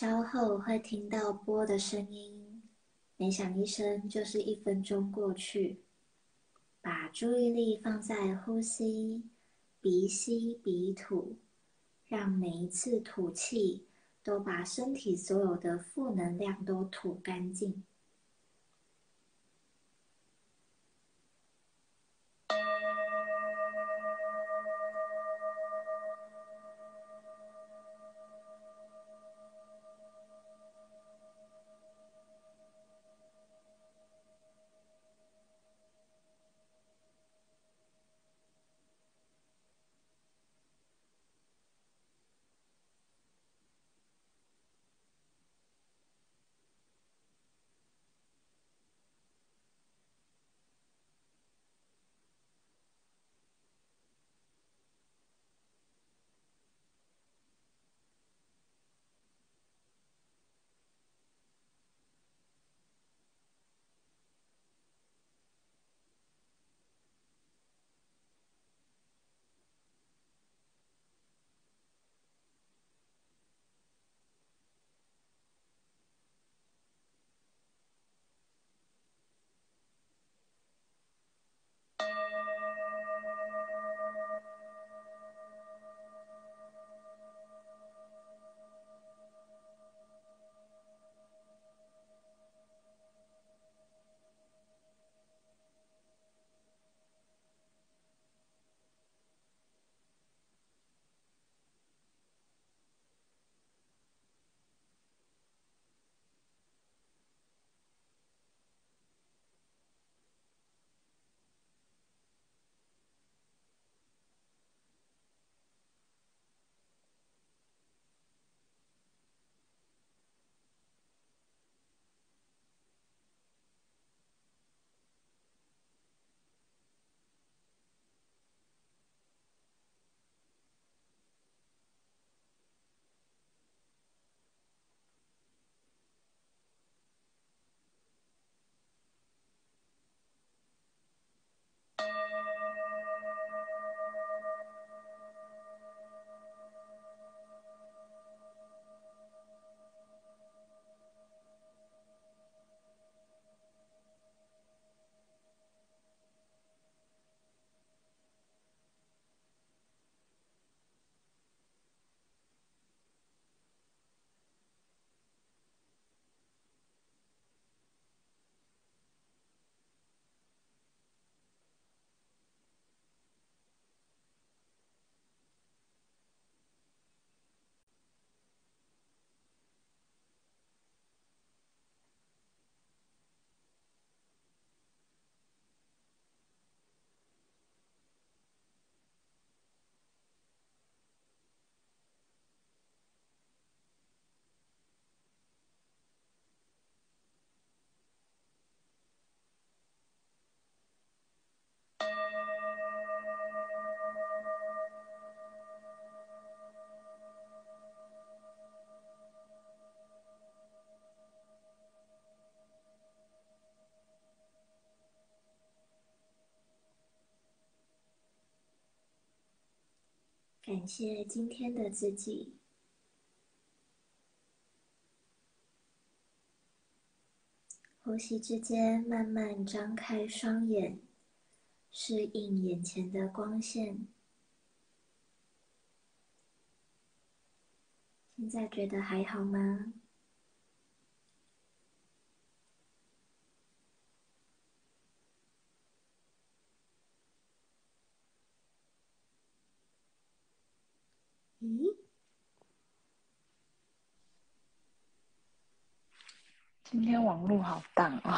稍后会听到波的声音，每响一声就是一分钟过去。把注意力放在呼吸，鼻吸鼻吐，让每一次吐气都把身体所有的负能量都吐干净。感谢今天的自己。呼吸之间，慢慢张开双眼，适应眼前的光线。现在觉得还好吗？今天网络好淡哦。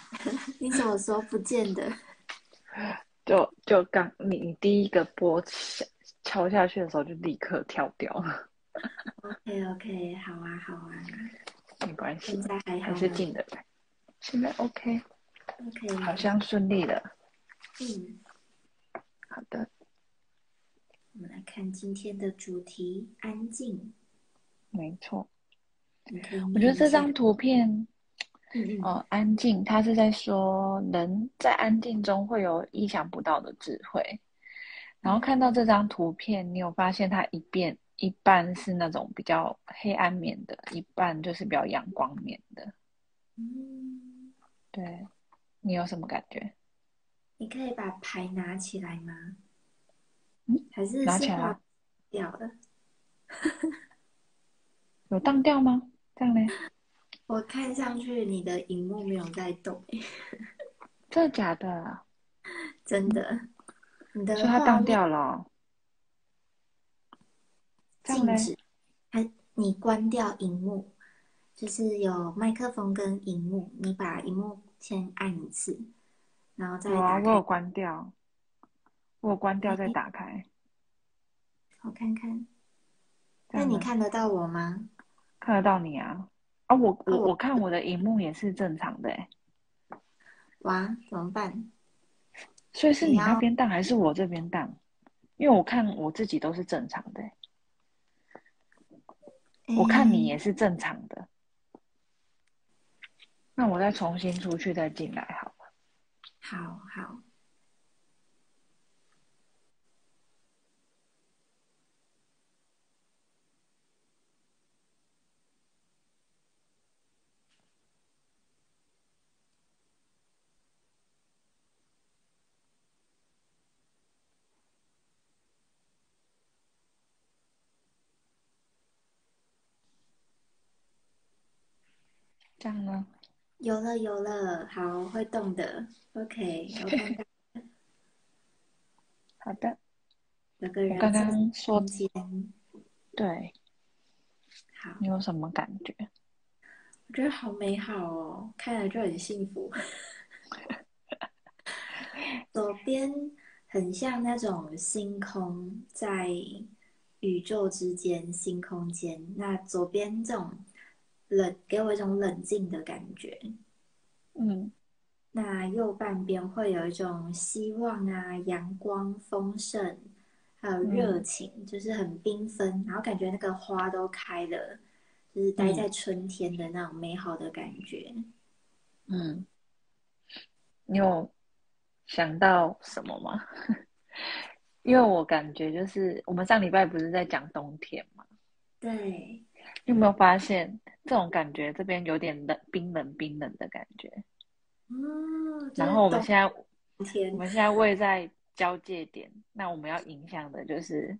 你什么时候不见的？就就刚你你第一个波敲敲下去的时候，就立刻跳掉了。OK OK，好啊好啊，没关系，现在还好还是吗进得来。现在 OK，OK，好像顺利了。嗯，好的，我们来看今天的主题：安静。没错。我觉得这张图片，嗯嗯哦，安静，他是在说人在安静中会有意想不到的智慧。然后看到这张图片，你有发现它一遍一半是那种比较黑暗面的，一半就是比较阳光面的。嗯，对，你有什么感觉？你可以把牌拿起来吗？嗯，还是拿起来掉了？有荡掉吗？这样呢？我看上去你的荧幕没有在动，真的假的？真的，你的所以它当掉了？静止，还你关掉荧幕，就是有麦克风跟荧幕，你把荧幕先按一次，然后再我有关掉，我有关掉再打开。我看看。那你看得到我吗？看得到你啊？啊，我我哦我我看我的荧幕也是正常的欸哇，怎么办？所以是你那边荡还是我这边荡？因为我看我自己都是正常的欸，我看你也是正常的。那我再重新出去再进来好了。好好，这样呢？有了有了，好，会动的。OK，我看到好的，有个人我刚在刚说中间。对好，你有什么感觉？我觉得好美好哦，看了就很幸福。左边很像那种星空在宇宙之间、星空间，那左边这种冷，给我一种冷静的感觉。嗯那右半边会有一种希望啊、阳光、丰盛，还有热情，就是很缤纷，然后感觉那个花都开了，就是待在春天的那种美好的感觉。嗯，你有想到什么吗？因为我感觉就是我们上礼拜不是在讲冬天嘛，对，你有没有发现这种感觉？这边有点冷，冰冷冰冷的感觉。嗯，然后我们现在我们现在位在交界点，那我们要影响的就是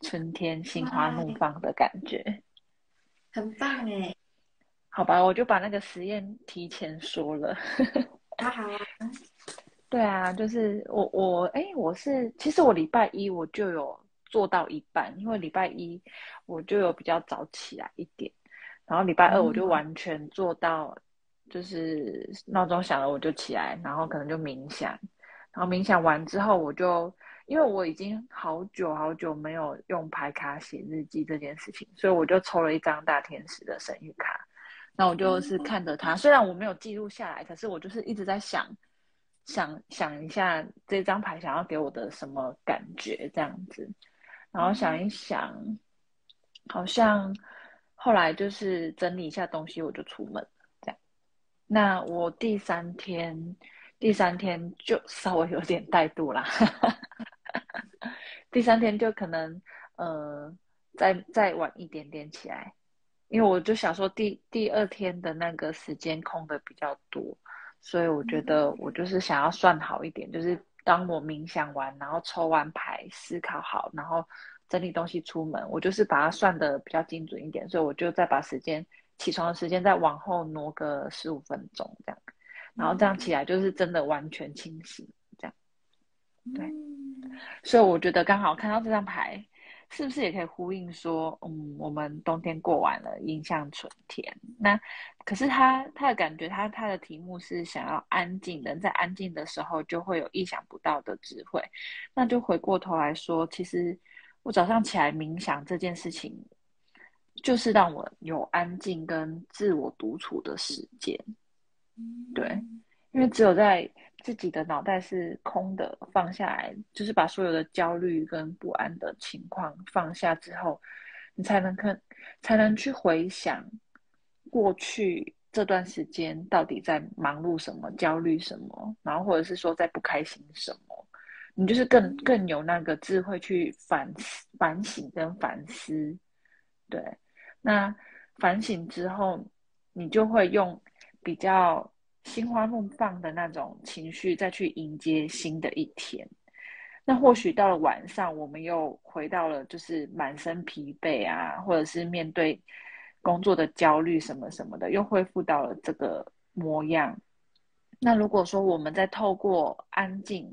春天心花怒放的感觉。很棒哎，好吧，我就把那个实验提前说了。好 好啊，对啊，就是我我哎，我是其实我礼拜一我就有做到一半，因为礼拜一我就有比较早起来一点，然后礼拜二我就嗯。完全做到，就是闹钟响了我就起来，然后可能就冥想，然后冥想完之后我就因为我已经好久好久没有用牌卡写日记这件事情，所以我就抽了一张大天使的神谕卡，那我就是看着它，虽然我没有记录下来，可是我就是一直在想。想想一下这张牌想要给我的什么感觉，这样子，然后想一想，好像后来就是整理一下东西，我就出门，这样。那我第三天，第三天就稍微有点怠惰啦，第三天就可能呃再再晚一点点起来，因为我就想说第第二天的那个时间空的比较多。所以我觉得我就是想要算好一点，就是当我冥想完，然后抽完牌，思考好，然后整理东西出门，我就是把它算的比较精准一点，所以我就再把时间起床的时间再往后挪个十五分钟这样，然后这样起来就是真的完全清醒这样。对嗯。所以我觉得刚好看到这张牌，是不是也可以呼应说，嗯，我们冬天过完了，迎向春天。那可是他他的感觉，他他的题目是想要安静的，在安静的时候就会有意想不到的智慧。那就回过头来说，其实我早上起来冥想这件事情，就是让我有安静跟自我独处的时间。对，因为只有在自己的脑袋是空的，放下来，就是把所有的焦虑跟不安的情况放下之后，你才能看，才能去回想过去这段时间到底在忙碌什么、焦虑什么，然后或者是说在不开心什么，你就是更更有那个智慧去反思、反省跟反思对，那反省之后，你就会用比较心花怒放的那种情绪再去迎接新的一天。那或许到了晚上，我们又回到了就是满身疲惫啊，或者是面对工作的焦虑什么什么的，又恢复到了这个模样。那如果说我们在透过安静，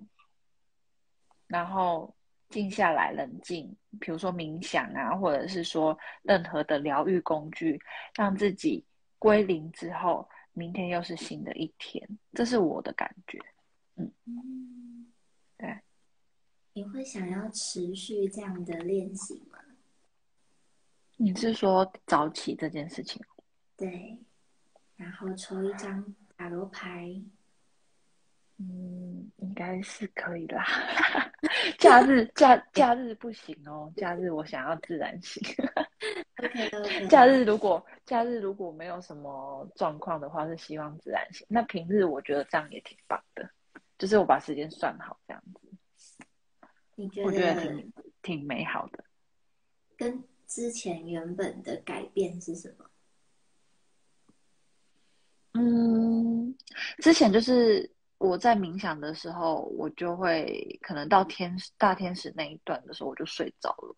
然后静下来冷静，比如说冥想啊，或者是说任何的疗愈工具，让自己归零之后，明天又是新的一天，这是我的感觉。嗯，对。你会想要持续这样的练习吗？你是说早起这件事情？对，然后抽一张塔罗牌。嗯，应该是可以啦。假日假假日不行哦，假日我想要自然醒。假日如果假日如果没有什么状况的话，是希望自然醒。那平日我觉得这样也挺棒的，就是我把时间算好这样子。你觉得？我觉得挺挺美好的。跟之前原本的改变是什么？嗯，之前就是我在冥想的时候，我就会可能到天大天使那一段的时候，我就睡着了。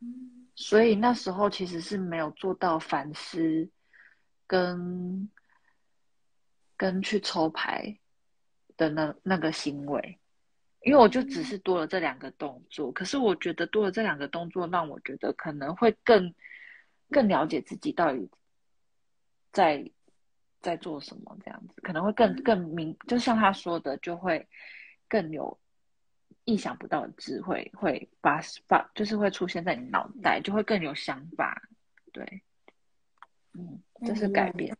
嗯，所以那时候其实是没有做到反思跟跟去抽牌的那那个行为。因为我就只是多了这两个动作，可是我觉得多了这两个动作，让我觉得可能会更更了解自己到底在在做什么，这样子可能会更更明，就像他说的，就会更有意想不到的智慧，会把把就是会出现在你脑袋，就会更有想法。对，嗯，这是改变。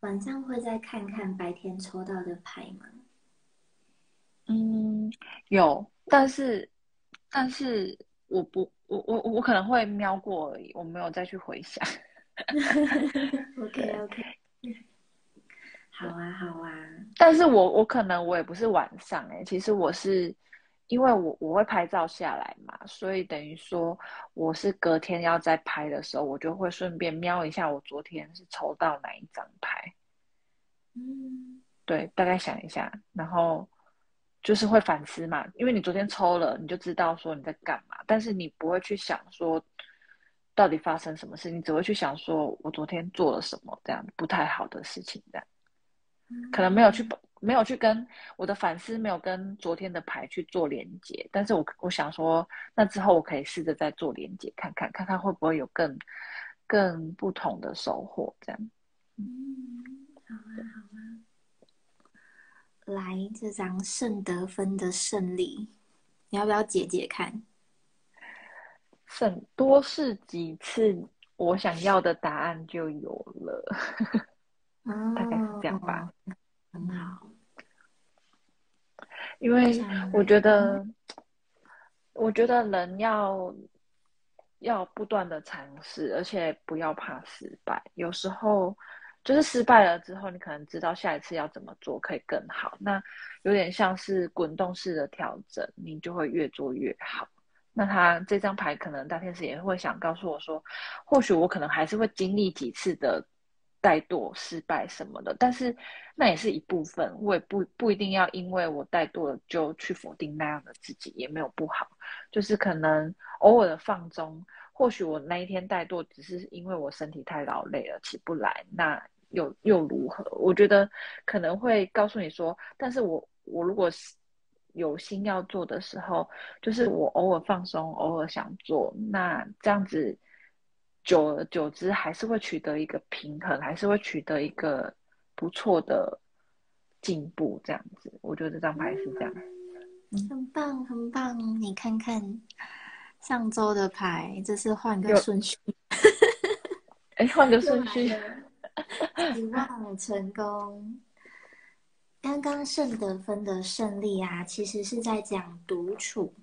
晚上会再看看白天抽到的牌吗？嗯，有，但是，但是我不，我我我可能会瞄过而已，我没有再去回想。OK OK，好啊好啊。但是我我可能我也不是晚上哎，其实我是因为我我会拍照下来嘛，所以等于说我是隔天要再拍的时候，我就会顺便瞄一下我昨天是抽到哪一张牌。嗯，对，大概想一下，然后。就是会反思嘛，因为你昨天抽了，你就知道说你在干嘛，但是你不会去想说到底发生什么事，你只会去想说我昨天做了什么这样不太好的事情，这样可能没有去没有去跟我的反思没有跟昨天的牌去做连接，但是我我想说，那之后我可以试着再做连接，看看看看会不会有更更不同的收获，这样。嗯，好啊，好啊。来这张圣德芬的胜利，你要不要解解看？胜多试几次，我想要的答案就有了。大概是这样吧。很好。因为我觉得，我觉得人要要不断的尝试，而且不要怕失败。有时候。就是失败了之后，你可能知道下一次要怎么做可以更好。那有点像是滚动式的调整，你就会越做越好。那他这张牌可能大天使也会想告诉我说，或许我可能还是会经历几次的怠惰、失败什么的，但是那也是一部分。我也不不一定要因为我怠惰了就去否定那样的自己，也没有不好。就是可能偶尔的放纵，或许我那一天怠惰只是因为我身体太劳累了，起不来。那又又如何？我觉得可能会告诉你说，但是我我如果是有心要做的时候，就是我偶尔放松，偶尔想做，那这样子久而久之还是会取得一个平衡，还是会取得一个不错的进步。这样子，我觉得这张牌是这样，很棒很棒。你看看上周的牌，这是换个顺序，哎，换个 顺序。希望成功。刚刚圣德芬的胜利啊，其实是在讲独处，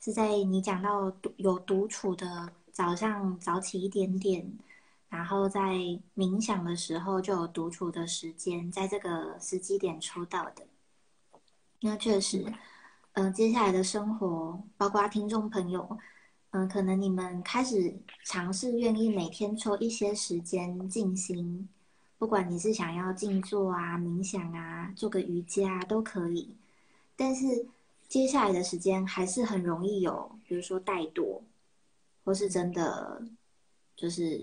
是在你讲到有独处的早上早起一点点，然后在冥想的时候就有独处的时间，在这个时机点抽到的。那确实，嗯，接下来的生活，包括听众朋友，嗯，可能你们开始尝试愿意每天抽一些时间静心，不管你是想要静坐啊、冥想啊、做个瑜伽都可以。但是接下来的时间还是很容易有，比如说怠惰，或是真的就是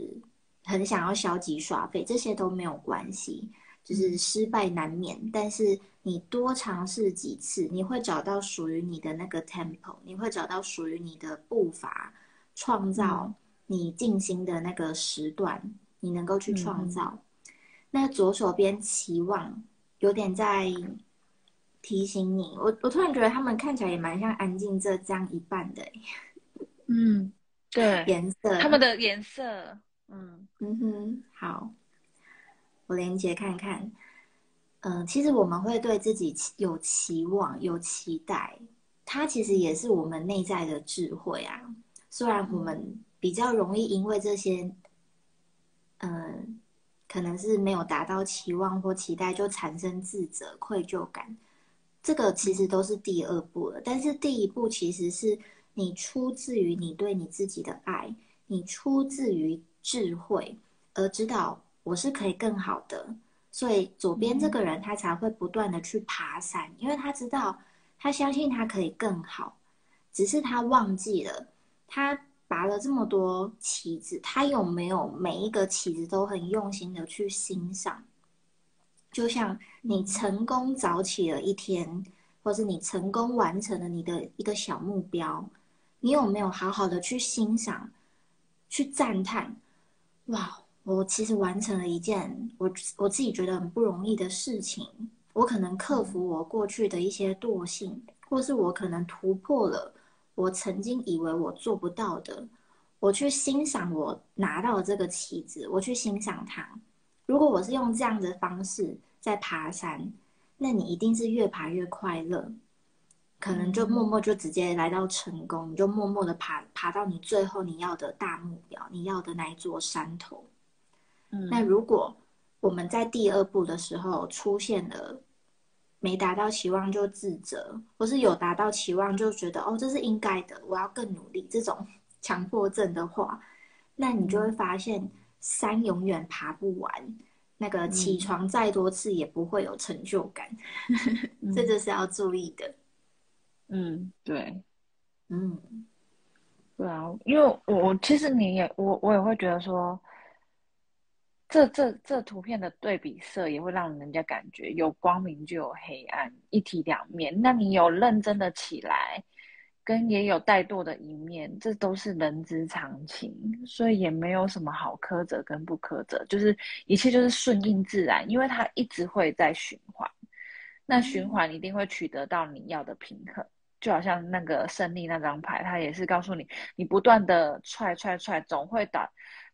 很想要消极耍废，这些都没有关系，就是失败难免。但是你多尝试几次，你会找到属于你的那个 tempo，你会找到属于你的步伐，创造你静心的那个时段，你能够去创造。那左手边期望有点在提醒你，我我突然觉得他们看起来也蛮像安静这这样一半的，嗯，对，颜色，他们的颜色，嗯嗯哼，好，我连接看看。嗯，其实我们会对自己有期望、有期待，它其实也是我们内在的智慧啊。虽然我们比较容易因为这些，嗯，可能是没有达到期望或期待，就产生自责、愧疚感。这个其实都是第二步了，但是第一步其实是你出自于你对你自己的爱，你出自于智慧，而知道我是可以更好的。所以左边这个人他才会不断的去爬山，因为他知道，他相信他可以更好，只是他忘记了，他拔了这么多旗子，他有没有每一个旗子都很用心的去欣赏？就像你成功早起了一天，或是你成功完成了你的一个小目标，你有没有好好的去欣赏，去赞叹？哇！我其实完成了一件我我自己觉得很不容易的事情，我可能克服我过去的一些惰性，或是我可能突破了我曾经以为我做不到的。我去欣赏我拿到这个旗子，我去欣赏它。如果我是用这样的方式在爬山，那你一定是越爬越快乐，可能就默默就直接来到成功，你就默默的爬爬到你最后你要的大目标，你要的那一座山头。嗯那如果我们在第二步的时候出现了没达到期望就自责，或是有达到期望就觉得哦这是应该的，我要更努力，这种 强迫症的话，那你就会发现山永远爬不完，那个起床再多次也不会有成就感，这就是要注意的。嗯，对，嗯，对啊，因为我其实你也我我也会觉得说。这这这图片的对比色也会让人家感觉有光明就有黑暗，一体两面。那你有认真的起来，跟也有怠惰的一面，这都是人之常情，所以也没有什么好苛责跟不苛责，就是一切就是顺应自然，因为它一直会在循环。那循环一定会取得到你要的平衡，就好像那个胜利那张牌，它也是告诉你，你不断的踹踹踹，总会打。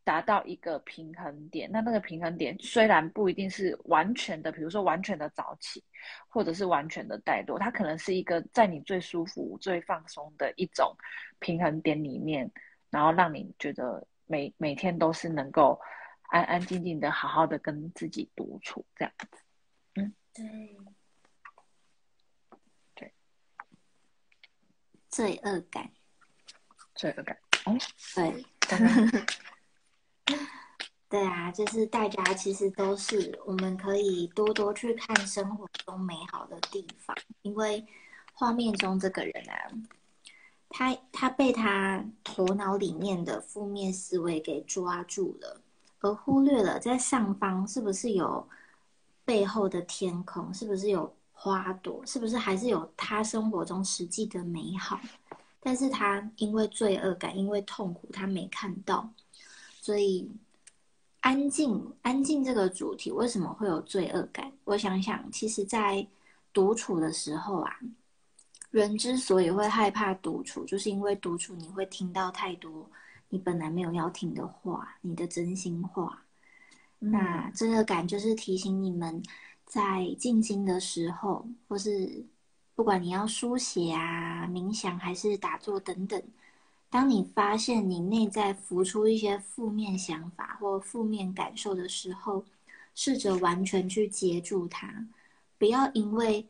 达到一个平衡点，那那个平衡点虽然不一定是完全的，比如说完全的早起，或者是完全的怠惰，它可能是一个在你最舒服、最放松的一种平衡点里面，然后让你觉得每每天都是能够安安静静的、好好的跟自己独处这样子。嗯，对，对，罪恶感，罪恶感，哦，对。对啊，就是大家其实都是，我们可以多多去看生活中美好的地方，因为画面中这个人啊，他他被他头脑里面的负面思维给抓住了，而忽略了在上方是不是有背后的天空，是不是有花朵，是不是还是有他生活中实际的美好，但是他因为罪恶感，因为痛苦，他没看到，所以。安静，安静这个主题为什么会有罪恶感？我想想，其实，在独处的时候啊，人之所以会害怕独处，就是因为独处你会听到太多你本来没有要听的话，你的真心话。那罪恶感就是提醒你们，在静心的时候，或是不管你要书写啊、冥想还是打坐等等。当你发现你内在浮出一些负面想法或负面感受的时候，试着完全去接住它，不要因为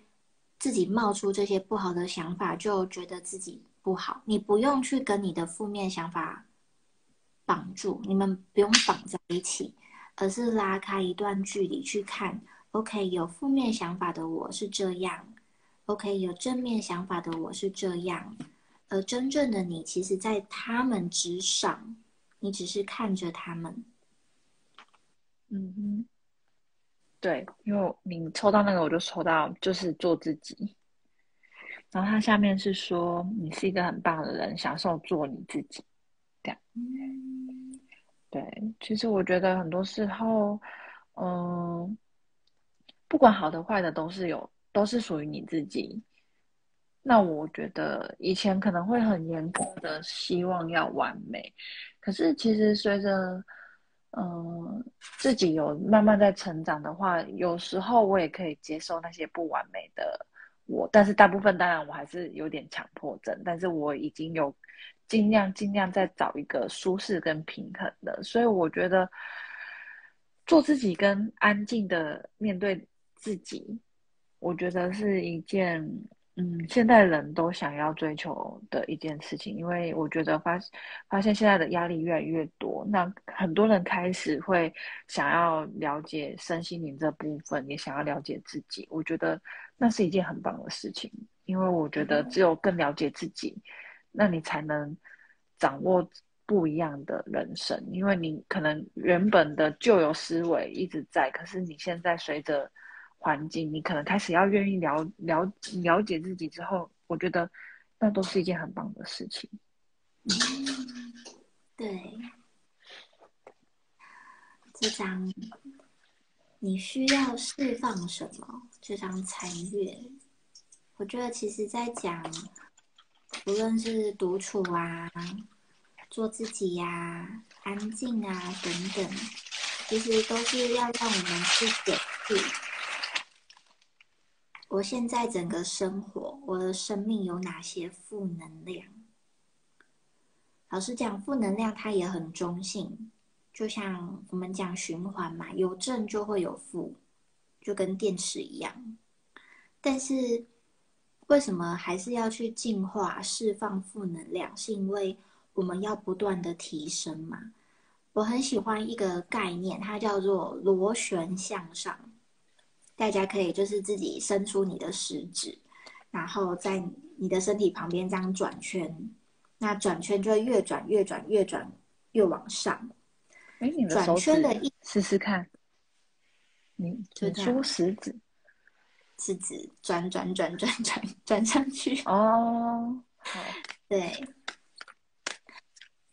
自己冒出这些不好的想法就觉得自己不好，你不用去跟你的负面想法绑住，你们不用绑在一起，而是拉开一段距离去看。OK，有负面想法的我是这样；OK，有正面想法的我是这样。而真正的你，其实在他们之上，你只是看着他们。嗯哼，对，因为你抽到那个，我就抽到就是做自己。然后它下面是说，你是一个很棒的人，享受做你自己。这样，对，其实我觉得很多时候，嗯，不管好的坏的，都是有，都是属于你自己。那我觉得以前可能会很严格的希望要完美，可是其实随着，嗯，自己有慢慢在成长的话，有时候我也可以接受那些不完美的我，但是大部分当然我还是有点强迫症，但是我已经有尽量尽量在找一个舒适跟平衡的，所以我觉得做自己跟安静的面对自己，我觉得是一件。嗯，现代人都想要追求的一件事情，因为我觉得发发现现在的压力越来越多，那很多人开始会想要了解身心灵这部分，也想要了解自己。我觉得那是一件很棒的事情，因为我觉得只有更了解自己，那你才能掌握不一样的人生。因为你可能原本的旧有思维一直在，可是你现在随着。环境，你可能开始要愿意了了了解自己之后，我觉得那都是一件很棒的事情。嗯对，这张你需要释放什么？这张残月，我觉得其实在讲，无论是独处啊、做自己呀、安静啊等等，其实都是要让我们去检视。我现在整个生活，我的生命有哪些负能量？老实讲，负能量它也很中性，就像我们讲循环嘛，有正就会有负，就跟电池一样。但是为什么还是要去净化、释放负能量？是因为我们要不断的提升嘛。我很喜欢一个概念，它叫做螺旋向上。大家可以就是自己伸出你的食指，然后在你的身体旁边这样转圈，那转圈就会越转越转越转越往上。哎，你的手指试试看，你就出食指，食指转转转转转转上去。哦，好，对。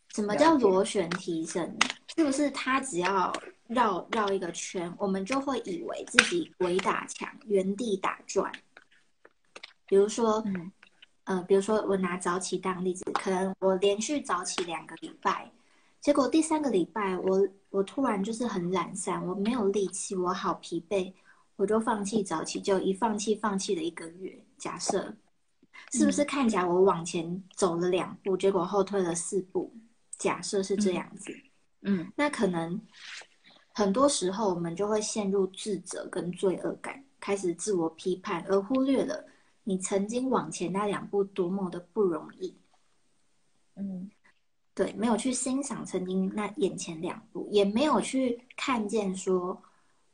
什么叫螺旋提升？是不是它只要？绕绕一个圈，我们就会以为自己鬼打墙，原地打转。比如说，嗯，呃，比如说我拿早起当例子，可能我连续早起两个礼拜，结果第三个礼拜我我突然就是很懒散，我没有力气，我好疲惫，我就放弃早起，就一放弃放弃了一个月。假设是不是看起来我往前走了两步，结果后退了四步？假设是这样子，嗯，那可能。很多时候，我们就会陷入自责跟罪恶感，开始自我批判，而忽略了你曾经往前那两步多么的不容易。嗯，对，没有去欣赏曾经那眼前两步，也没有去看见说，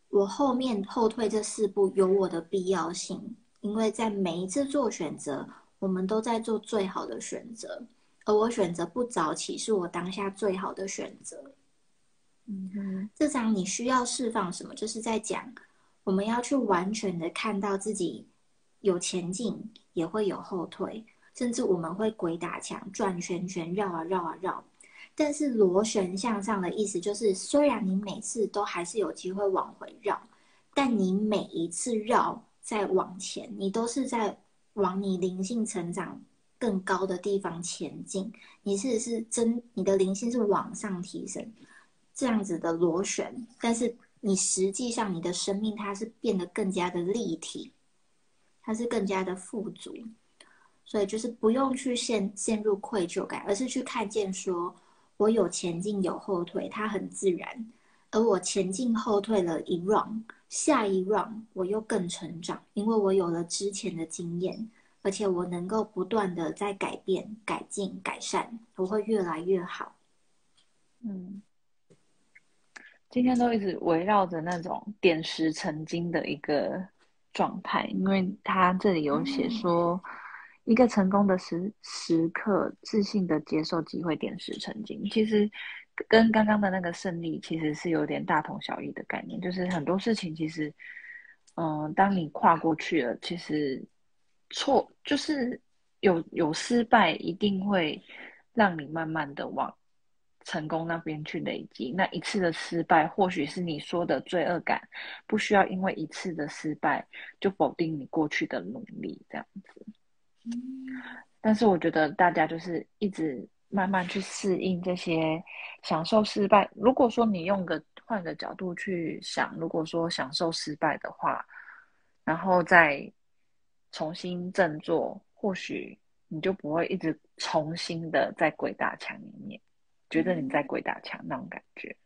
我后面后退这四步有我的必要性，因为在每一次做选择，我们都在做最好的选择，而我选择不早起，是我当下最好的选择。嗯，这张你需要释放什么？就是在讲，我们要去完全的看到自己有前进，也会有后退，甚至我们会鬼打墙、转圈圈、绕啊绕啊绕。但是螺旋向上的意思就是，虽然你每次都还是有机会往回绕，但你每一次绕再往前，你都是在往你灵性成长更高的地方前进。你是是真，你的灵性是往上提升。这样子的螺旋，但是你实际上你的生命它是变得更加的立体，它是更加的富足，所以就是不用去陷陷入愧疚感，而是去看见说，我有前进有后退，它很自然，而我前进后退了一 round，下一 round 我又更成长，因为我有了之前的经验，而且我能够不断的在改变、改进、改善，我会越来越好。嗯，今天都一直围绕着那种点石成金的一个状态，因为他这里有写说，一个成功的时时刻，自信的接受机会，点石成金。其实跟刚刚的那个胜利其实是有点大同小异的概念，就是很多事情其实，嗯，当你跨过去了，其实。错就是有有失败，一定会让你慢慢的往成功那边去累积。那一次的失败，或许是你说的罪恶感，不需要因为一次的失败就否定你过去的努力，这样子。但是我觉得大家就是一直慢慢去适应这些，享受失败。如果说你用个换个角度去想，如果说享受失败的话，然后再。重新振作，或许你就不会一直重新的在鬼打墙里面，觉得你在鬼打墙那种感觉。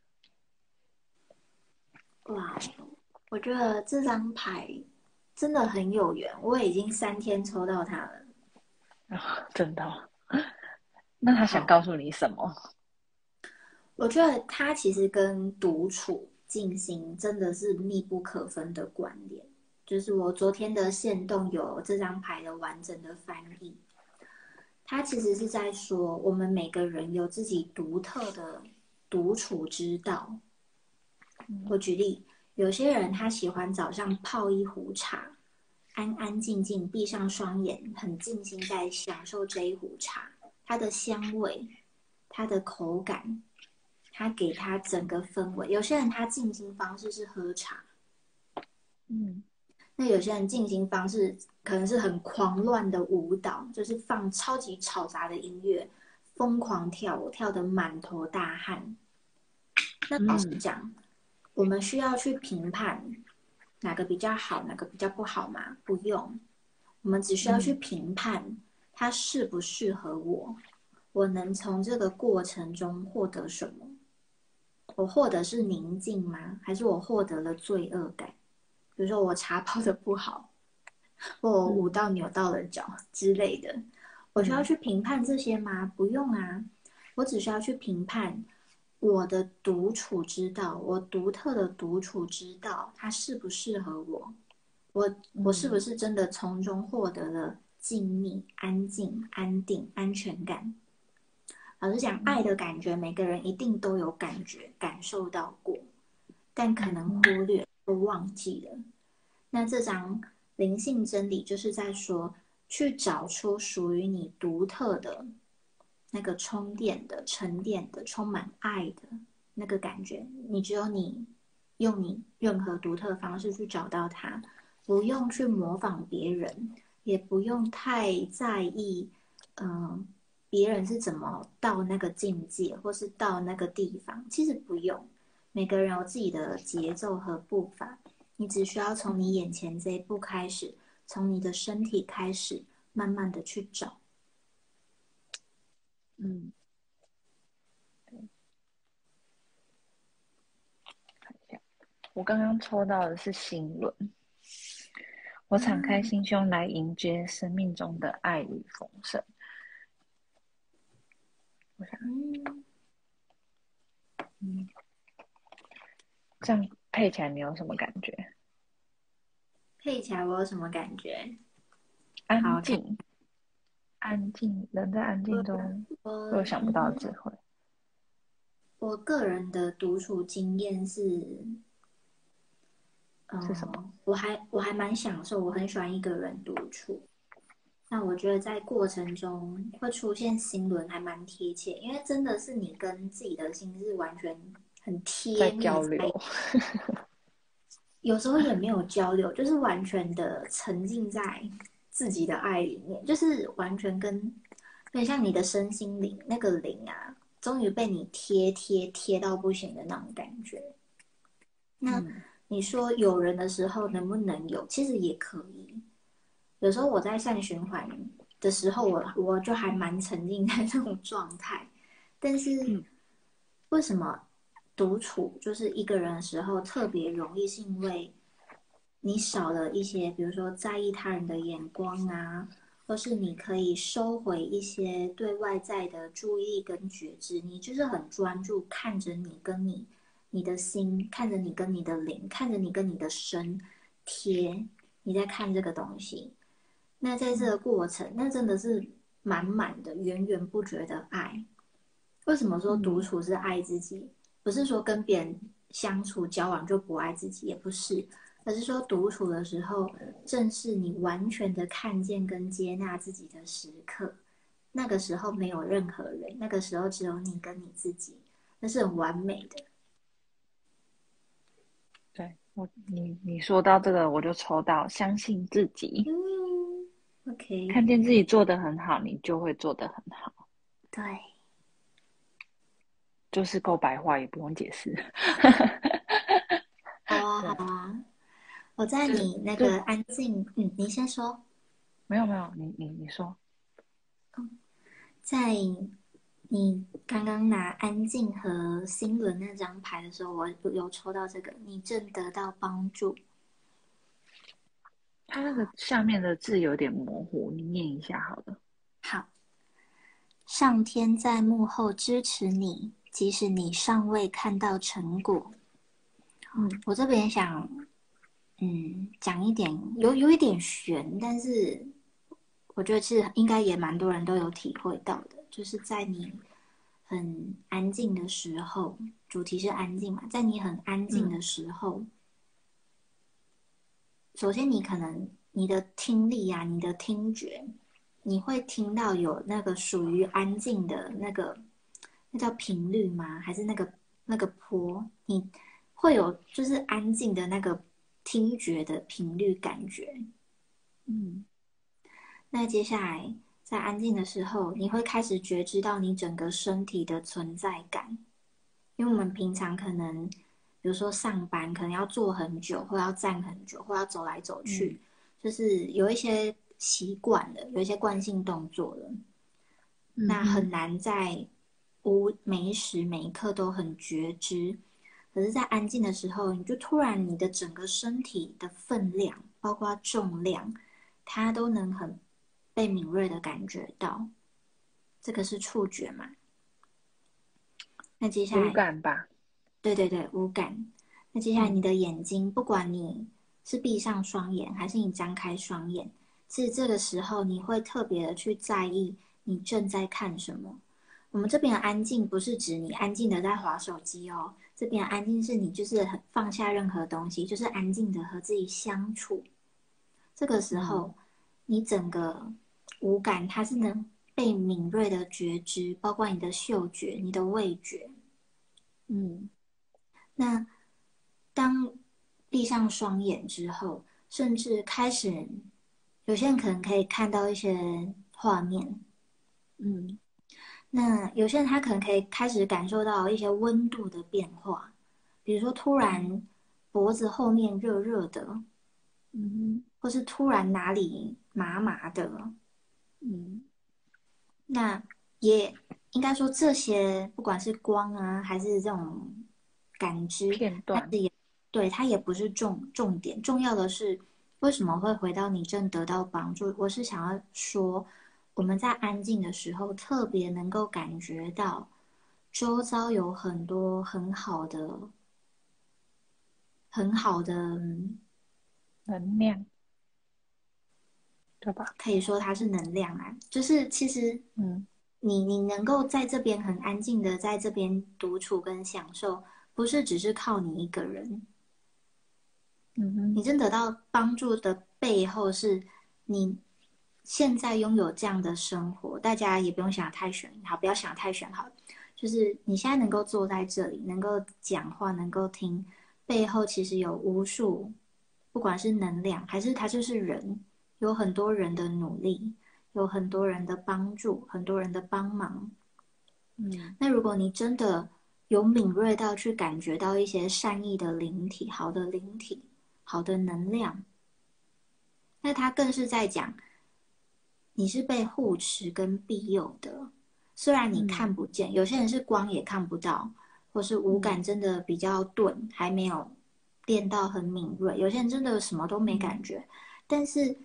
哇，我觉得这张牌真的很有缘，我已经三天抽到它了。啊，真的？那他想告诉你什么？我觉得他其实跟独处、静心真的是密不可分的关联。就是我昨天的线动有这张牌的完整的翻译，它其实是在说我们每个人有自己独特的独处之道。我举例，有些人他喜欢早上泡一壶茶，安安静静闭上双眼，很静心在享受这一壶茶，它的香味，它的口感，它给他整个氛围。有些人他静心方式是喝茶，嗯。那有些人静心方式可能是很狂乱的舞蹈，就是放超级嘈杂的音乐，疯狂跳舞，跳得满头大汗。那老实讲，我们需要去评判哪个比较好，哪个比较不好吗？不用，我们只需要去评判它适不适合我，我能从这个过程中获得什么？我获得是宁静吗？还是我获得了罪恶感？比如说我茶泡的不好，或舞到扭到了脚之类的，我需要去评判这些吗？不用啊，我只需要去评判我的独处之道，我独特的独处之道，它适不适合我？我我是不是真的从中获得了静谧、安静、安定、安全感？老实讲，爱的感觉，每个人一定都有感觉、感受到过，但可能忽略。或忘记了，那这张灵性真理就是在说，去找出属于你独特的那个充电的、沉淀的、充满爱的那个感觉。你只有你用你任何独特的方式去找到它，不用去模仿别人，也不用太在意，嗯，别人是怎么到那个境界，或是到那个地方。其实不用。每个人有自己的节奏和步伐，你只需要从你眼前这一步开始，从你的身体开始，慢慢的去找。嗯，看一下，我刚刚抽到的是心轮，我敞开心胸来迎接生命中的爱与丰盛。我想，嗯。这样配起来你有什么感觉？配起来我有什么感觉？安静，安静，人在安静中又想不到的智慧。我个人的独处经验是，是什么？我还我还蛮享受，我很喜欢一个人独处。那我觉得在过程中会出现心轮，还蛮贴切，因为真的是你跟自己的心是完全。很贴交流，有时候也没有交流，就是完全的沉浸在自己的爱里面，就是完全跟，很像你的身心灵那个灵啊，终于被你贴贴贴到不行的那种感觉。那你说有人的时候能不能有？其实也可以。有时候我在善循环的时候，我我就还蛮沉浸在这种状态，但是为什么？独处就是一个人的时候特别容易，是因为你少了一些，比如说在意他人的眼光啊，或是你可以收回一些对外在的注意力跟觉知，你就是很专注看着你跟你你的心，看着你跟你的灵，看着你跟你的身贴，你在看这个东西。那在这个过程，那真的是满满的、源源不绝的爱。为什么说独处是爱自己？不是说跟别人相处交往就不爱自己，也不是。而是说，独处的时候，正是你完全的看见跟接纳自己的时刻。那个时候没有任何人，那个时候只有你跟你自己，那是很完美的。对我，你你说到这个，我就抽到相信自己。嗯，OK，看见自己做的很好，你就会做的很好。对，就是够白话，也不用解释。好啊，好啊。我在你那个安静，嗯，你先说。没有没有，你你你说。嗯，在你刚刚拿安静和心轮那张牌的时候，我有抽到这个，你正得到帮助。它那个下面的字有点模糊，你念一下好了。好，上天在幕后支持你，即使你尚未看到成果。嗯，我这边想。嗯，讲一点有有一点悬，但是我觉得是应该也蛮多人都有体会到的，就是在你很安静的时候，主题是安静嘛，在你很安静的时候，首先你可能你的听力啊，你的听觉，你会听到有那个属于安静的那个，那叫频率吗？还是那个那个坡？你会有就是安静的那个。听觉的频率感觉，嗯，那接下来在安静的时候，你会开始觉知到你整个身体的存在感，因为我们平常可能，比如说上班，可能要坐很久，或要站很久，或要走来走去，就是有一些习惯了，有一些惯性动作了，那很难在无每一时每一刻都很觉知。可是，在安静的时候，你就突然你的整个身体的分量，包括重量，它都能很被敏锐的感觉到。这个是触觉嘛？那接下来无感吧？对对对，无感。那接下来你的眼睛，不管你是闭上双眼还是你张开双眼，其实这个时候你会特别的去在意你正在看什么。我们这边的安静不是指你安静的在划手机哦。这边安静是你就是很放下任何东西，就是安静的和自己相处。这个时候，你整个五感它是能被敏锐的觉知，包括你的嗅觉、你的味觉。嗯，那当闭上双眼之后，甚至开始，有些人可能可以看到一些画面。嗯。那有些人他可能可以开始感受到一些温度的变化，比如说突然脖子后面热热的，嗯，或是突然哪里麻麻的，嗯，那也应该说这些不管是光啊还是这种感知片段，也对它也不是重重点，重要的是为什么会回到你正得到帮助？我是想要说。我们在安静的时候，特别能够感觉到周遭有很多很好的、很好的能量，对吧？可以说它是能量啊。就是其实，嗯，你你能够在这边很安静的在这边独处跟享受，不是只是靠你一个人。嗯哼，你真得到帮助的背后是你。现在拥有这样的生活，大家也不用想太玄好，不要想太玄好。就是你现在能够坐在这里，能够讲话，能够听，背后其实有无数，不管是能量还是他就是人，有很多人的努力，有很多人的帮助，很多人的帮忙。嗯，那如果你真的有敏锐到去感觉到一些善意的灵体，好的灵体，好的能量，那他更是在讲。你是被护持跟庇佑的，虽然你看不见，有些人是光也看不到，或是五感真的比较钝，还没有练到很敏锐。有些人真的什么都没感觉，但是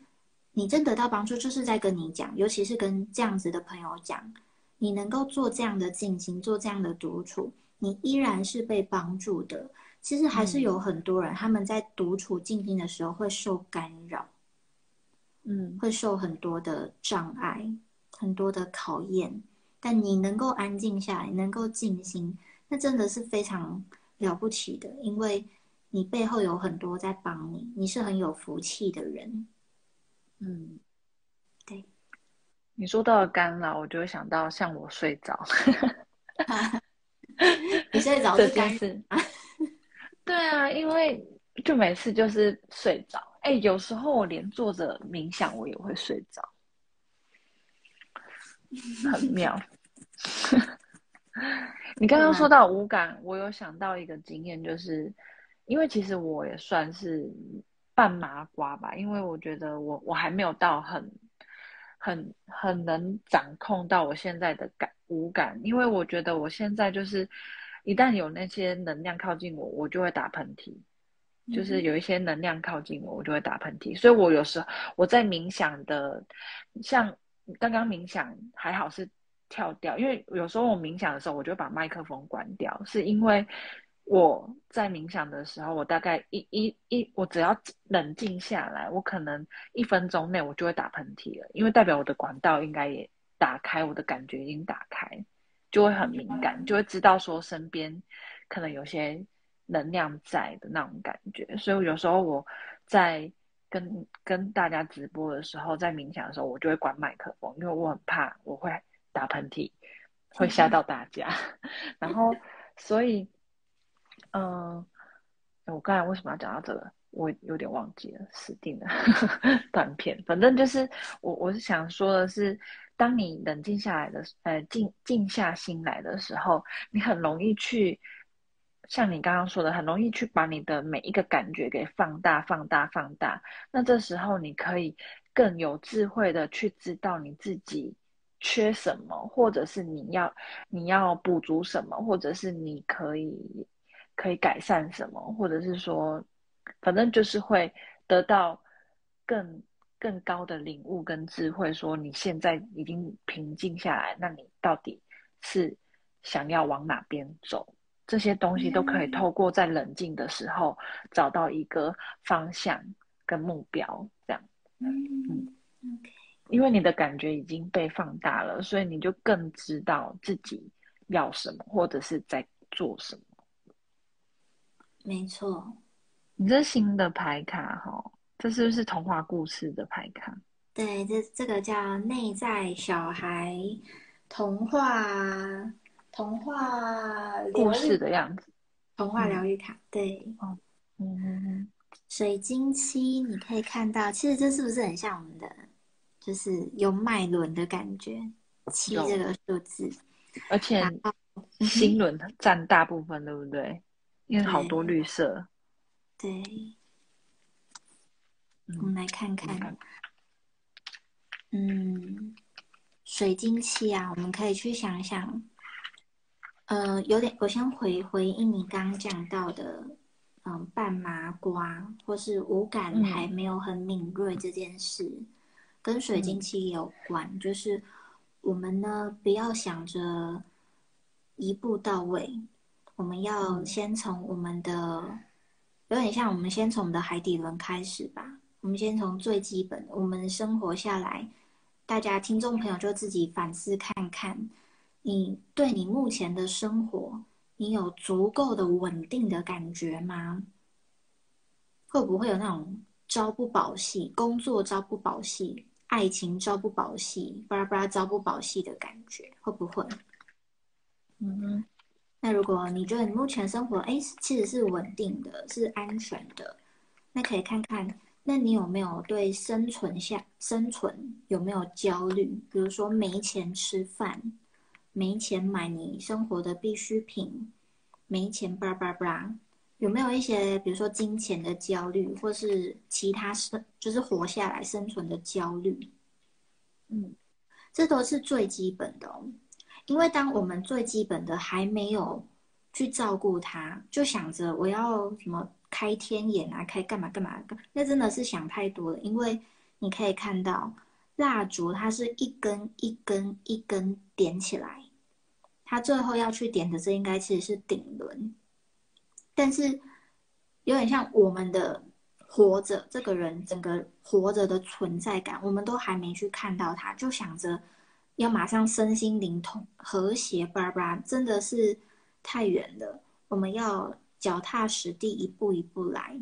你真得到帮助，就是在跟你讲，尤其是跟这样子的朋友讲，你能够做这样的静心，做这样的独处，你依然是被帮助的。其实还是有很多人，他们在独处静心的时候会受干扰，嗯，会受很多的障碍，很多的考验。但你能够安静下来，能够静心，那真的是非常了不起的，因为你背后有很多在帮你，你是很有福气的人。嗯，对。你说到干扰，我就会想到像我睡着，你睡着这是干件事。对啊，因为就每次就是睡着，哎，有时候我连坐着冥想我也会睡着，很妙。你刚刚说到无感，我有想到一个经验，就是因为其实我也算是半麻瓜吧，因为我觉得我我还没有到很很很能掌控到我现在的感无感，因为我觉得我现在就是一旦有那些能量靠近我，我就会打喷嚏，就是有一些能量靠近我，我就会打喷嚏，所以我有时候我在冥想的，像刚刚冥想还好是。跳掉，因为有时候我冥想的时候，我就把麦克风关掉，是因为我在冥想的时候，我大概一一一，我只要冷静下来，我可能一分钟内我就会打喷嚏了，因为代表我的管道应该也打开，我的感觉已经打开，就会很敏感，就会知道说身边可能有些能量在的那种感觉，所以有时候我在跟跟大家直播的时候，在冥想的时候，我就会关麦克风，因为我很怕我会。打喷嚏会吓到大家，然后所以，嗯，我刚才为什么要讲到这个？我有点忘记了，死定了，断片。反正就是我，我是想说的是，当你冷静下来的，呃，静静下心来的时候，你很容易去，像你刚刚说的，很容易去把你的每一个感觉给放大、放大、放大。那这时候你可以更有智慧的去知道你自己。缺什么，或者是你要你要补足什么，或者是你可以可以改善什么，或者是说，反正就是会得到更更高的领悟跟智慧。说你现在已经平静下来，那你到底是想要往哪边走？这些东西都可以透过在冷静的时候找到一个方向跟目标，这样。嗯，OK。因为你的感觉已经被放大了，所以你就更知道自己要什么，或者是在做什么。没错，你这新的牌卡哈，这是不是童话故事的牌卡？对，这这个叫内在小孩童话童话故事的样子，童话疗愈卡。嗯嗯嗯，水晶七，你可以看到，其实这是不是很像我们的？就是有脉轮的感觉，七这个数字，而且心 轮占大部分，对不对？因为好多绿色。对，我们来看看。嗯，水晶七啊，我们可以去想想。呃，有点，我先回回应你刚刚讲到的，嗯，半麻瓜或是五感还没有很敏锐这件事。跟水晶期有关，就是我们呢不要想着一步到位，我们要先从我们的有点像我们先从我们的海底轮开始吧。我们先从最基本，我们生活下来，大家听众朋友就自己反思看看，你对你目前的生活，你有足够的稳定的感觉吗？会不会有那种朝不保夕，工作朝不保夕？爱情朝不保夕，巴拉巴拉朝不保夕的感觉，会不会？嗯，那如果你觉得你目前生活哎，其实是稳定的，是安全的，那可以看看，那你有没有对生存下生存有没有焦虑？比如说没钱吃饭，没钱买你生活的必需品，没钱巴拉巴拉巴拉。有没有一些，比如说金钱的焦虑，或是其他生，就是活下来生存的焦虑？嗯，这都是最基本的哦。因为当我们最基本的还没有去照顾它，就想着我要什么开天眼啊，开干嘛干嘛，那真的是想太多了。因为你可以看到蜡烛，它是一根一根一根点起来，它最后要去点的这应该其实是顶轮，但是有点像我们的活着这个人整个活着的存在感，我们都还没去看到他，就想着要马上身心灵通和谐，叭叭，真的是太远了。我们要脚踏实地，一步一步来。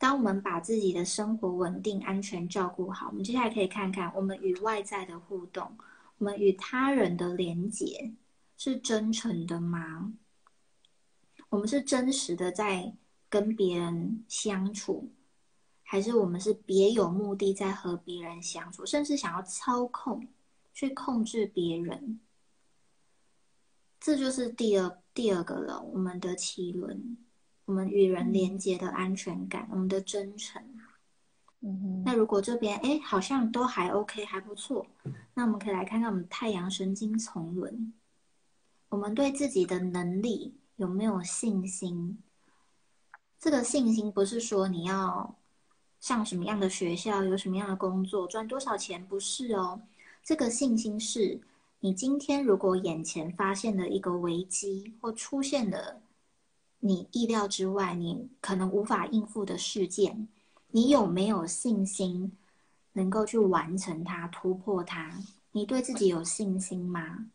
当我们把自己的生活稳定、安全照顾好，我们接下来可以看看我们与外在的互动，我们与他人的连接是真诚的吗？我们是真实的在跟别人相处，还是我们是别有目的在和别人相处，甚至想要操控、去控制别人？这就是第二第二个了，我们的奇轮。我们与人连接的安全感，我们的真诚。嗯那如果这边哎好像都还 OK 还不错，那我们可以来看看我们太阳神经丛轮，我们对自己的能力有没有信心？这个信心不是说你要上什么样的学校，有什么样的工作，赚多少钱，不是哦。这个信心是你今天如果眼前发现了一个危机或出现了。你意料之外，你可能无法应付的事件，你有没有信心能够去完成它、突破它？你对自己有信心吗？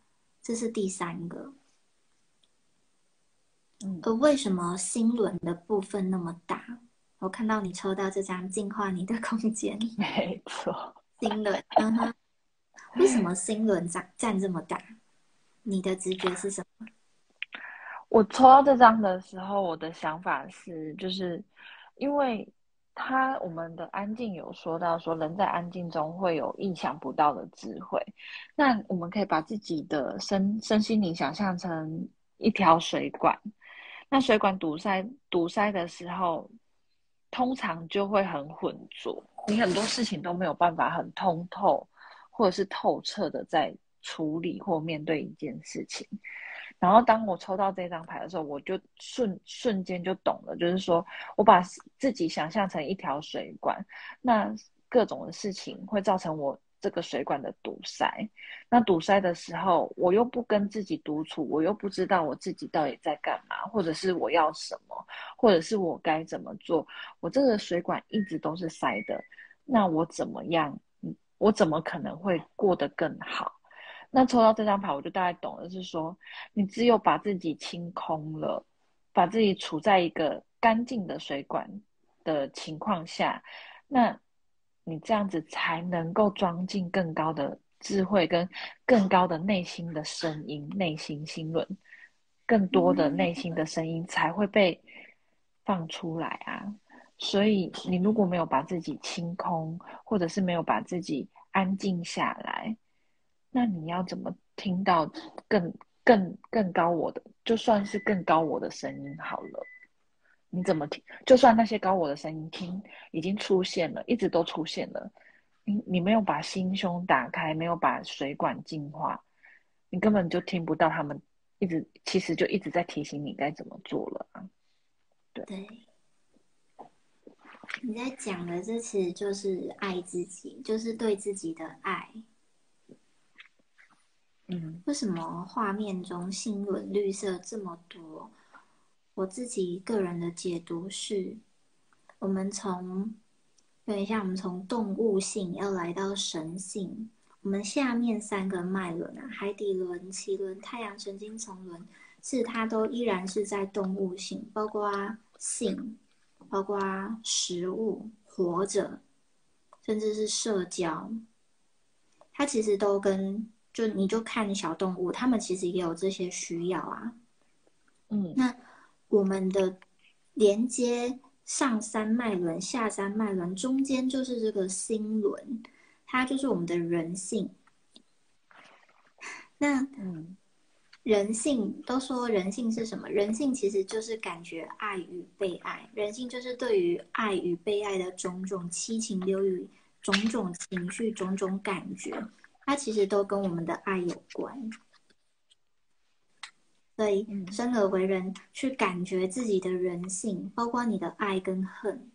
这是第三个。嗯，而为什么心轮的部分那么大？我看到你抽到这张净化你的空间，没错，心轮。嗯哼，为什么心轮占占这么大？你的直觉是什么？我抽到这张的时候，我的想法是，就是因为他我们的安静有说到说，人在安静中会有意想不到的智慧。那我们可以把自己的身身心灵想象成一条水管，那水管堵塞堵塞的时候，通常就会很浑浊，你很多事情都没有办法很通透，或者是透彻的在处理或面对一件事情。然后当我抽到这张牌的时候，我就瞬瞬间就懂了，就是说我把自己想象成一条水管，那各种的事情会造成我这个水管的堵塞。那堵塞的时候，我又不跟自己独处，我又不知道我自己到底在干嘛，或者是我要什么，或者是我该怎么做。我这个水管一直都是塞的，那我怎么样？我怎么可能会过得更好？那抽到这张牌，我就大概懂了，是说你只有把自己清空了，把自己处在一个干净的水管的情况下，那你这样子才能够装进更高的智慧跟更高的内心的声音，内心心轮，更多的内心的声音才会被放出来啊。所以你如果没有把自己清空，或者是没有把自己安静下来。那你要怎么听到更更更高我的，就算是更高我的声音好了，你怎么听？就算那些高我的声音听已经出现了，一直都出现了，你你没有把心胸打开，没有把水管净化，你根本就听不到他们一直其实就一直在提醒你该怎么做了啊。对，你在讲的这其实就是爱自己，就是对自己的爱。嗯，为什么画面中星轮绿色这么多？我自己个人的解读是，我们从有点像我们从动物性要来到神性。我们下面三个脉轮啊，海底轮、脐轮、太阳神经丛轮，是它都依然是在动物性，包括性，包括食物、活着，甚至是社交，它其实都跟。就你就看小动物，它们其实也有这些需要啊。嗯，那我们的连接上三脉轮、下三脉轮，中间就是这个心轮，它就是我们的人性。那嗯，人性都说人性是什么？人性其实就是感觉爱与被爱，人性就是对于爱与被爱的种种七情六欲、种种情绪、种种感觉。它其实都跟我们的爱有关，所以生而为人，去感觉自己的人性，包括你的爱跟恨，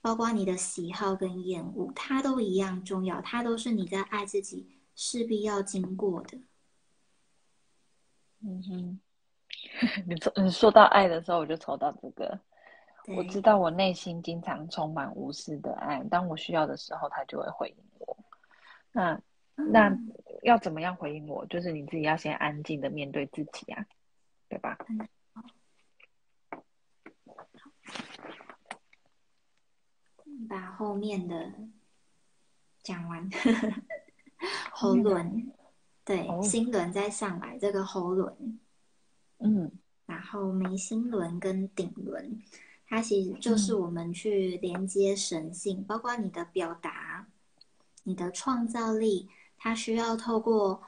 包括你的喜好跟厌恶，它都一样重要，它都是你在爱自己势必要经过的。嗯哼，你说你说到爱的时候，我就抽到这个。我知道我内心经常充满无私的爱，当我需要的时候，他就会回应我。那那要怎么样回应我？就是你自己要先安静的面对自己啊，对吧？把后面的讲完，喉轮，对，心轮再上来，这个喉轮，嗯，然后眉心轮跟顶轮。它其实就是我们去连接神性，包括你的表达、你的创造力，它需要透过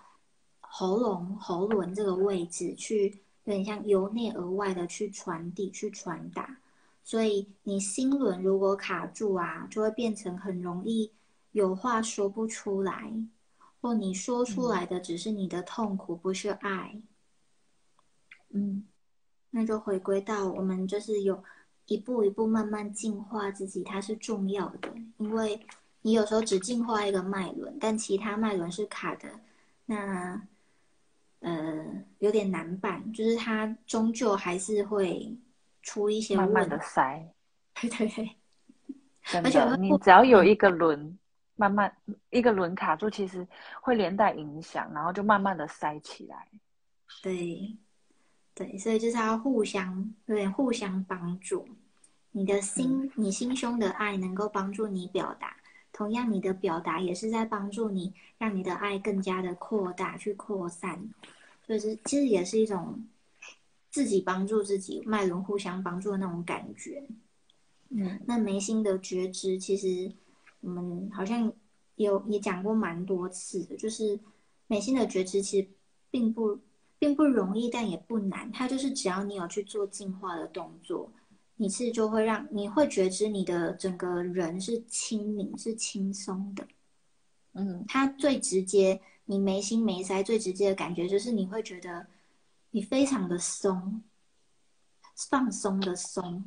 喉咙、喉轮这个位置去，有点像由内而外的去传递、去传达。所以你心轮如果卡住啊，就会变成很容易有话说不出来，或你说出来的只是你的痛苦，不是爱。嗯，那就回归到我们就是有。一步一步慢慢进化自己，它是重要的，因为你有时候只净化一个脉轮，但其他脉轮是卡的，那呃有点难办，就是它终究还是会出一些慢慢的塞，对对 对，而且你只要有一个轮慢慢一个轮卡住，其实会连带影响，然后就慢慢的塞起来，对。对，所以就是要互相，有点互相帮助。你的心，你心胸的爱能够帮助你表达，同样你的表达也是在帮助你，让你的爱更加的扩大，去扩散。所以是其实也是一种自己帮助自己，脉轮互相帮助的那种感觉。嗯，那眉心的觉知，其实我们好像有也讲过蛮多次的，就是眉心的觉知其实并不。并不容易，但也不难。它就是只要你有去做净化的动作，你是就会让你会觉知你的整个人是轻盈、是轻松的。嗯，它最直接，你没心没腮最直接的感觉就是你会觉得你非常的松，放松的松。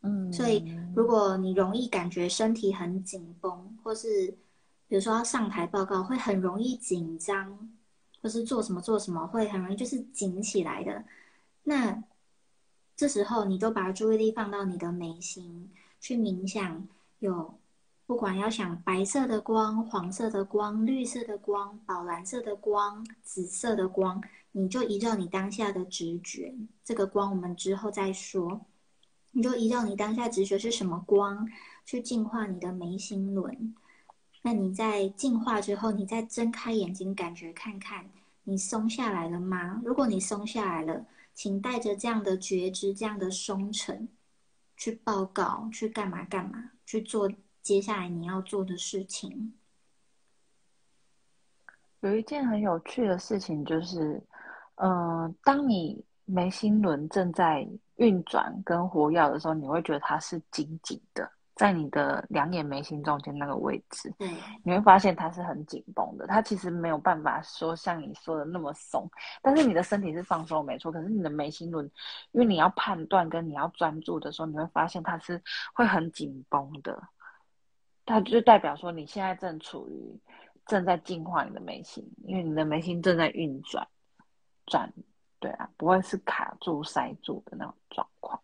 嗯，所以如果你容易感觉身体很紧绷，或是比如说要上台报告，会很容易紧张。或是做什么做什么会很容易就是紧起来的，那这时候你就把注意力放到你的眉心去冥想，有不管要想白色的光、黄色的光、绿色的光、宝蓝色的光、紫色的光，你就依照你当下的直觉，这个光我们之后再说，你就依照你当下直觉是什么光去净化你的眉心轮。那你在净化之后，你再睁开眼睛，感觉看看你松下来了吗？如果你松下来了，请带着这样的觉知、这样的松沉，去报告，去干嘛干嘛，去做接下来你要做的事情。有一件很有趣的事情就是，嗯，当你眉心轮正在运转跟活跃的时候，你会觉得它是紧紧的。在你的两眼眉心中间那个位置，对，你会发现它是很紧绷的，它其实没有办法说像你说的那么松，但是你的身体是放松没错，可是你的眉心轮，因为你要判断跟你要专注的时候，你会发现它是会很紧绷的，它就代表说你现在正处于正在净化你的眉心，因为你的眉心正在运转，转，对啊，不会是卡住塞住的那种状况。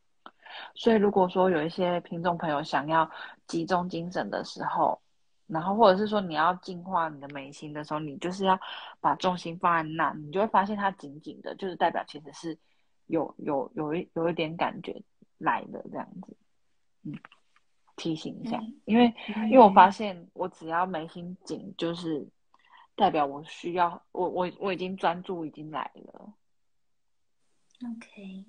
所以，如果说有一些听众朋友想要集中精神的时候，然后或者是说你要净化你的眉心的时候，你就是要把重心放在那，你就会发现它紧紧的，就是代表其实是有有有一有一点感觉来的这样子。嗯，提醒一下，因为因为我发现我只要眉心紧，就是代表我需要我我我已经专注已经来了。OK。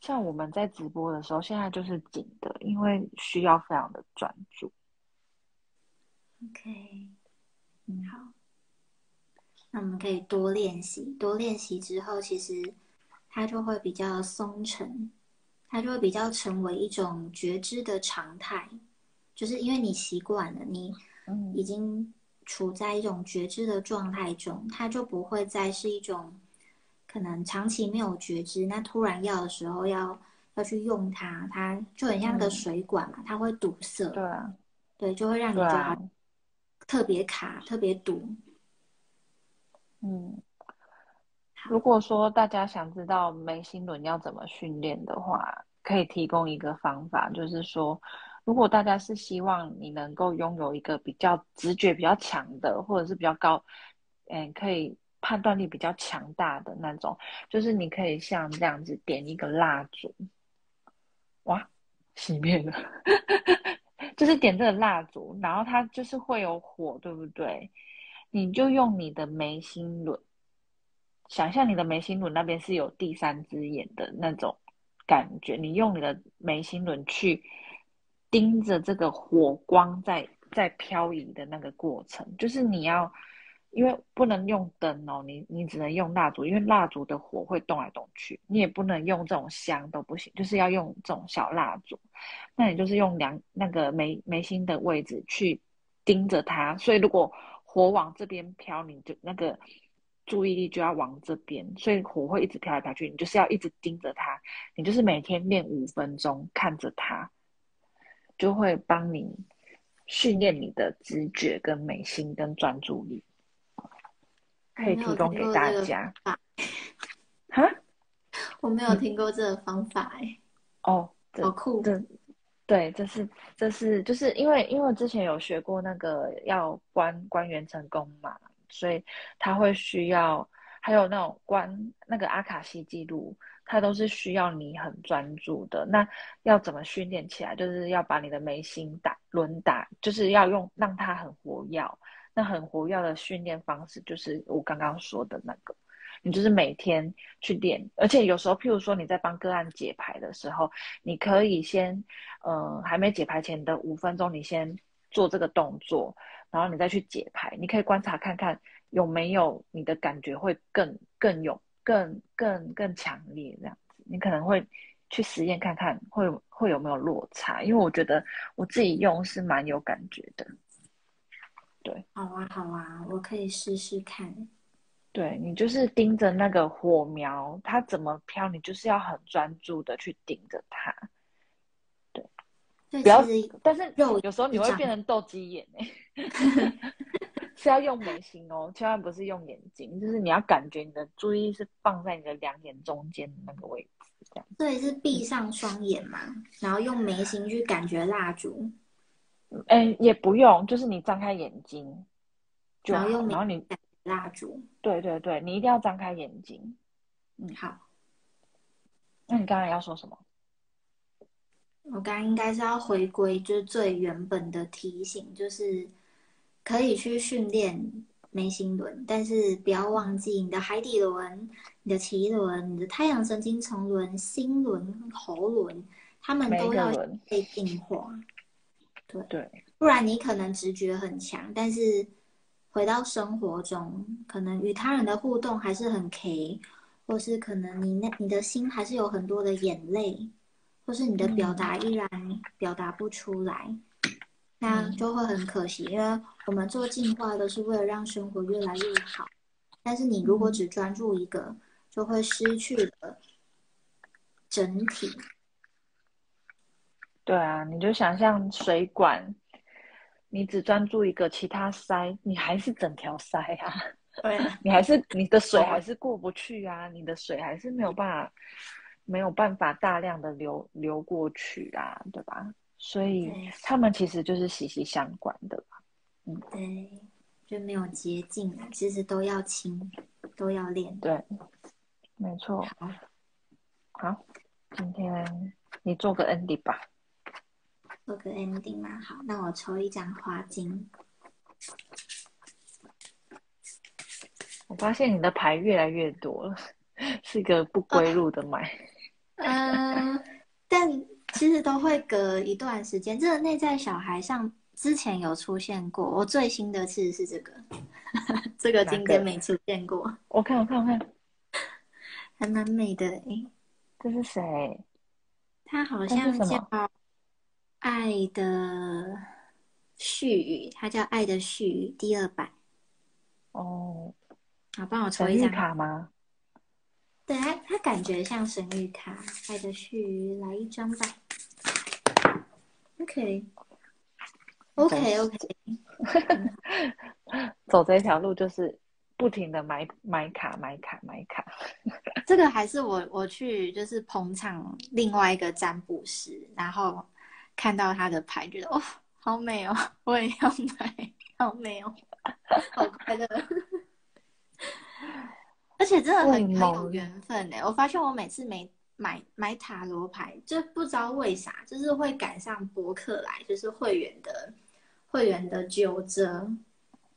像我们在直播的时候，现在就是紧的，因为需要非常的专注。OK，嗯，好，那我们可以多练习，多练习之后，其实它就会比较松沉，它就会比较成为一种觉知的常态，就是因为你习惯了，你已经处在一种觉知的状态中，它就不会再是一种。可能长期没有觉知，那突然要的时候要要去用它，它就很像个水管嘛，它会堵塞。对啊，对，就会让你觉得特别卡、特别堵。嗯，如果说大家想知道眉心轮要怎么训练的话，可以提供一个方法，就是说，如果大家是希望你能够拥有一个比较直觉比较强的，或者是比较高，嗯，可以判断力比较强大的那种，就是你可以像这样子点一个蜡烛，哇，熄灭了，就是点这个蜡烛，然后它就是会有火，对不对？你就用你的眉心轮，想象你的眉心轮那边是有第三只眼的那种。感觉你用你的眉心轮去盯着这个火光在在漂移的那个过程，就是你要，因为不能用灯哦，你你只能用蜡烛，因为蜡烛的火会动来动去，你也不能用这种香都不行，就是要用这种小蜡烛。那你就是用两那个眉眉心的位置去盯着它，所以如果火往这边飘，你就那个。注意力就要往这边，所以火会一直飘来飘去。你就是要一直盯着它，你就是每天练五分钟，看着它，就会帮你训练你的直觉、跟眉心、跟专注力。可以提供给大家。哈？我没有听过这个方法哎。哦，好酷。对，对，这是这是就是因为因为之前有学过那个要关关元成功嘛。所以他会需要，还有那种关那个阿卡西记录，它都是需要你很专注的。那要怎么训练起来？就是要把你的眉心打轮打，就是要用让它很活跃。那很活跃的训练方式，就是我刚刚说的那个，你就是每天去练。而且有时候，譬如说你在帮个案解牌的时候，你可以先，呃，还没解牌前的五分钟，你先做这个动作。然后你再去解牌，你可以观察看看有没有你的感觉会更更有更更更强烈这样子，你可能会去实验看看会会有没有落差，因为我觉得我自己用是蛮有感觉的。对，好啊好啊，我可以试试看。对你就是盯着那个火苗，它怎么飘，你就是要很专注的去盯着它。对不要，但是有时候你会变成斗鸡眼哎，是要用眉心哦，千万不是用眼睛，就是你要感觉你的注意力是放在你的两眼中间的那个位置，这样。对，是闭上双眼嘛，然后用眉心去感觉蜡烛。嗯，也不用，就是你张开眼睛，然后用然后你蜡烛。对对对，你一定要张开眼睛。嗯，好。那你刚才要说什么？我刚刚应该是要回归，就是最原本的提醒，就是可以去训练眉心轮，但是不要忘记你的海底轮、你的脐轮、你的太阳神经丛轮、心轮、喉轮，他们都要被净化。对对，不然你可能直觉很强，但是回到生活中，可能与他人的互动还是很 K，或是可能你那你的心还是有很多的眼泪。或是你的表达依然表达不出来，那就会很可惜。因为我们做进化都是为了让生活越来越好，但是你如果只专注一个，就会失去了整体。对啊，你就想象水管，你只专注一个，其他塞，你还是整条塞啊。对，你还是你的水还是过不去啊，你的水还是没有办法。没有办法大量的流流过去啊，对吧？所以他们其实就是息息相关的吧嗯，对，就没有捷径，其实都要清，都要练。对，没错。好，好，今天你做个 ending 吧。做个 ending 嘛，好，那我抽一张花金。我发现你的牌越来越多了，是一个不归路的买。嗯，但其实都会隔一段时间。这个内在小孩上之前有出现过，我最新的其实是这个，这个今天没出现过。我看，我看，我看，还蛮美的诶。这是谁？他好像叫爱的絮语，它叫爱的絮语第二版。哦，好，帮我抽一张卡吗？对他，他感觉像神谕卡，爱的序来一张吧。OK，OK，OK，走这条路就是不停的买买卡买卡买卡。这个还是我我去就是捧场另外一个占卜师，然后看到他的牌，觉得哦，好美哦，我也要买，好美哦，好快乐。而且真的很很有缘分呢。我发现我每次没买买塔罗牌，就不知道为啥，就是会赶上博客来，就是会员的会员的九折，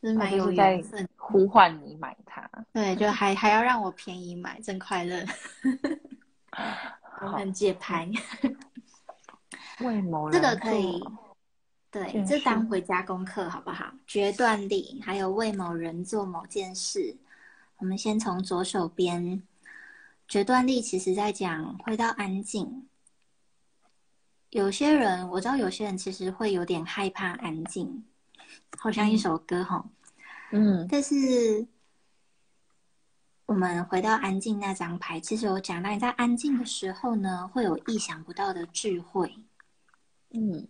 就是蛮有缘分，呼唤你买它。对，就还还要让我便宜买，真快乐。我很解牌。为某这个可以，对，这当回家功课好不好？决断力，还有为某人做某件事。我们先从左手边，决断力其实在讲回到安静。有些人我知道，有些人其实会有点害怕安静，好像一首歌哈。嗯，但是我们回到安静那张牌，其实我讲到你在安静的时候呢，会有意想不到的智慧。嗯，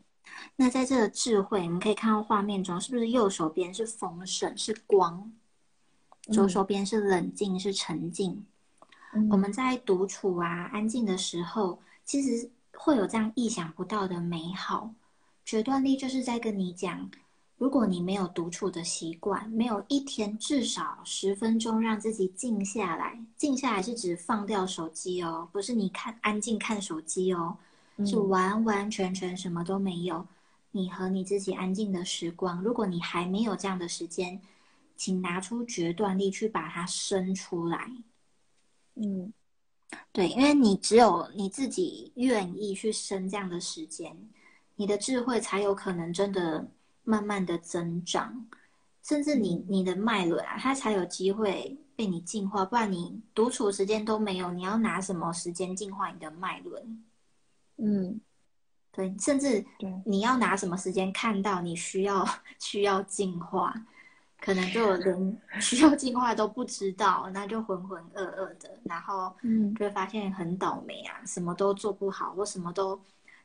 那在这个智慧，我们可以看到画面中是不是右手边是丰盛，是光？左手边是冷静，是沉静。我们在独处啊、安静的时候，其实会有这样意想不到的美好。决断力就是在跟你讲，如果你没有独处的习惯，没有一天至少十分钟让自己静下来，静下来是指放掉手机哦，不是你看安静看手机哦，是完完全全什么都没有，你和你自己安静的时光。如果你还没有这样的时间，请拿出决断力去把它生出来。嗯，对，因为你只有你自己愿意去生这样的时间，你的智慧才有可能真的慢慢的增长，甚至你你的脉轮啊，它才有机会被你净化。不然你独处时间都没有，你要拿什么时间净化你的脉轮？嗯，对，甚至你要拿什么时间看到你需要 需要进化？可能就连 需要进化都不知道，那就浑浑噩噩的，然后嗯，就会发现很倒霉啊，什么都做不好，或什么都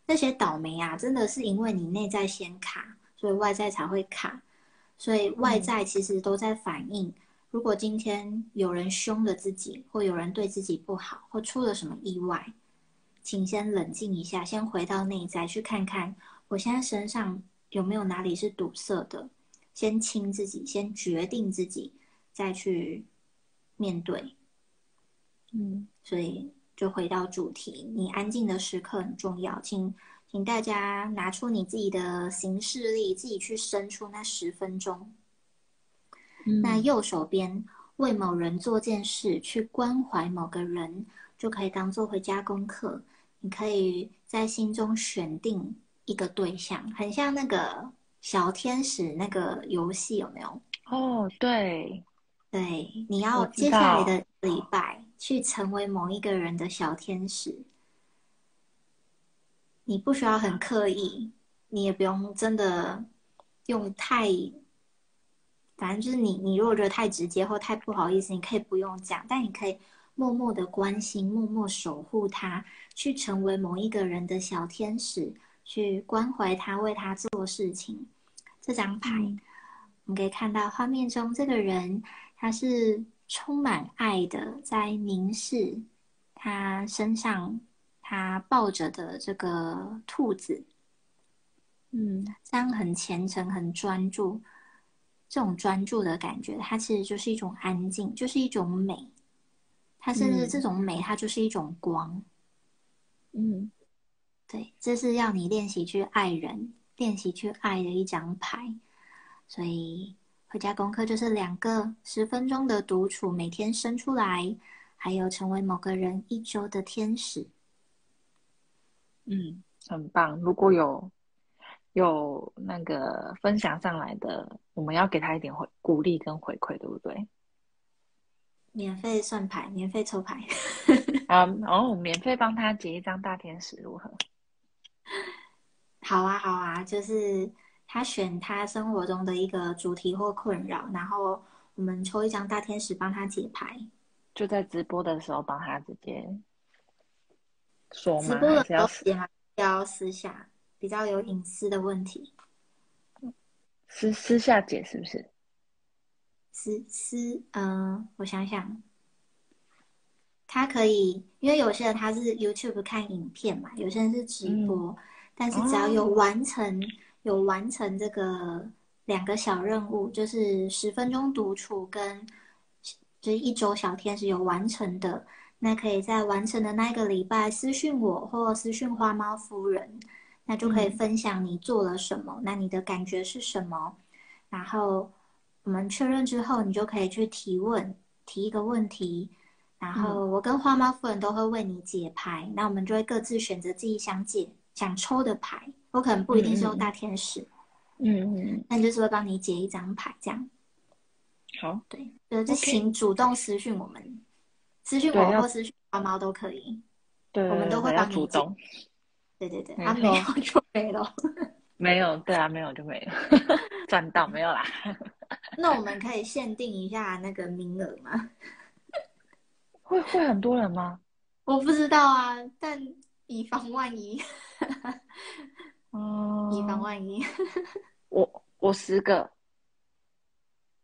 那些倒霉啊，真的是因为你内在先卡，所以外在才会卡，所以外在其实都在反映。如果今天有人凶了自己，或有人对自己不好，或出了什么意外，请先冷静一下，先回到内在去看看，我现在身上有没有哪里是堵塞的。先清自己，先决定自己，再去面对。嗯，所以就回到主题，你安静的时刻很重要，请请大家拿出你自己的行事力，自己去伸出那十分钟。那右手边为某人做件事，去关怀某个人，就可以当做回家功课。你可以在心中选定一个对象，很像那个。小天使那个游戏有没有？哦，对，对，你要接下来的礼拜去成为某一个人的小天使。你不需要很刻意，你也不用真的用太，反正就是你，你如果觉得太直接或太不好意思，你可以不用讲，但你可以默默的关心，默默守护他，去成为某一个人的小天使，去关怀他，为他做事情。这张牌，我们可以看到画面中这个人，他是充满爱的，在凝视他身上，他抱着的这个兔子，嗯，这样很虔诚、很专注，这种专注的感觉，它其实就是一种安静，就是一种美，它甚至这种美，它就是一种光，嗯，对，这是要你练习去爱人。练习去爱的一张牌，所以回家功课就是两个十分钟的独处，每天生出来，还有成为某个人一周的天使。嗯，很棒。如果有有那个分享上来的，我们要给他一点回鼓励跟回馈，对不对？免费算牌，免费抽牌。啊，哦，免费帮他结一张大天使，如何？好啊，好啊，就是他选他生活中的一个主题或困扰，然后我们抽一张大天使帮他解牌。就在直播的时候帮他直接说吗？直播的时候要私下，比较有隐私的问题。私私下解是不是？私私，嗯、我想想，他可以，因为有些人他是 YouTube 看影片嘛，有些人是直播，但是只要有完成、有完成这个两个小任务，就是十分钟独处跟就是一周小天使有完成的，那可以在完成的那个礼拜私讯我或私讯花猫夫人，那就可以嗯。分享你做了什么，那你的感觉是什么，然后我们确认之后，你就可以去提问，提一个问题，然后我跟花猫夫人都会为你解牌，那我们就会各自选择自己想解、想抽的牌，我可能不一定是用大天使，嗯嗯，嗯但就是会帮你解一张牌，这样。好，对，就是请主动私讯我们，私讯我或私讯花猫都可以，对，我们都会帮你解主动，对对对，没啊没有错 就没了。没有，对啊，没有就没有，赚到没有啦？那我们可以限定一下那个名额吗？会会很多人吗？我不知道啊，但以防万一，嗯，以防万一，我我十个，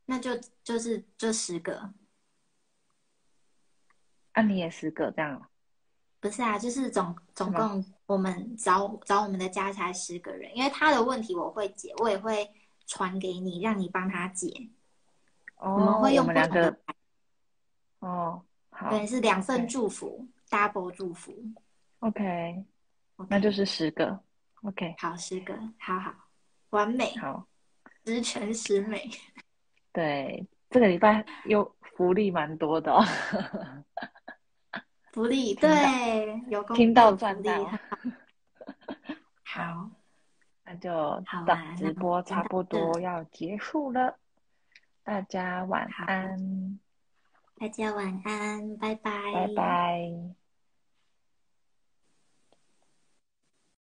那就就是这十个，啊，你也十个这样哦，不是啊，就是总总共我们找找我们的加起来十个人，因为他的问题我会解，我也会传给你，让你帮他解。哦，我们会用两不同的个，哦，好对，是两份 OK 祝福，double 祝福。，OK，OK 那就是十个，OK，好十个，好好，完美，好，十全十美。对，这个礼拜又福利蛮多的哦，福利对，有公听到赚到，好，那就好直播差不多要结束了，大家晚安，大家晚安，拜拜，拜拜。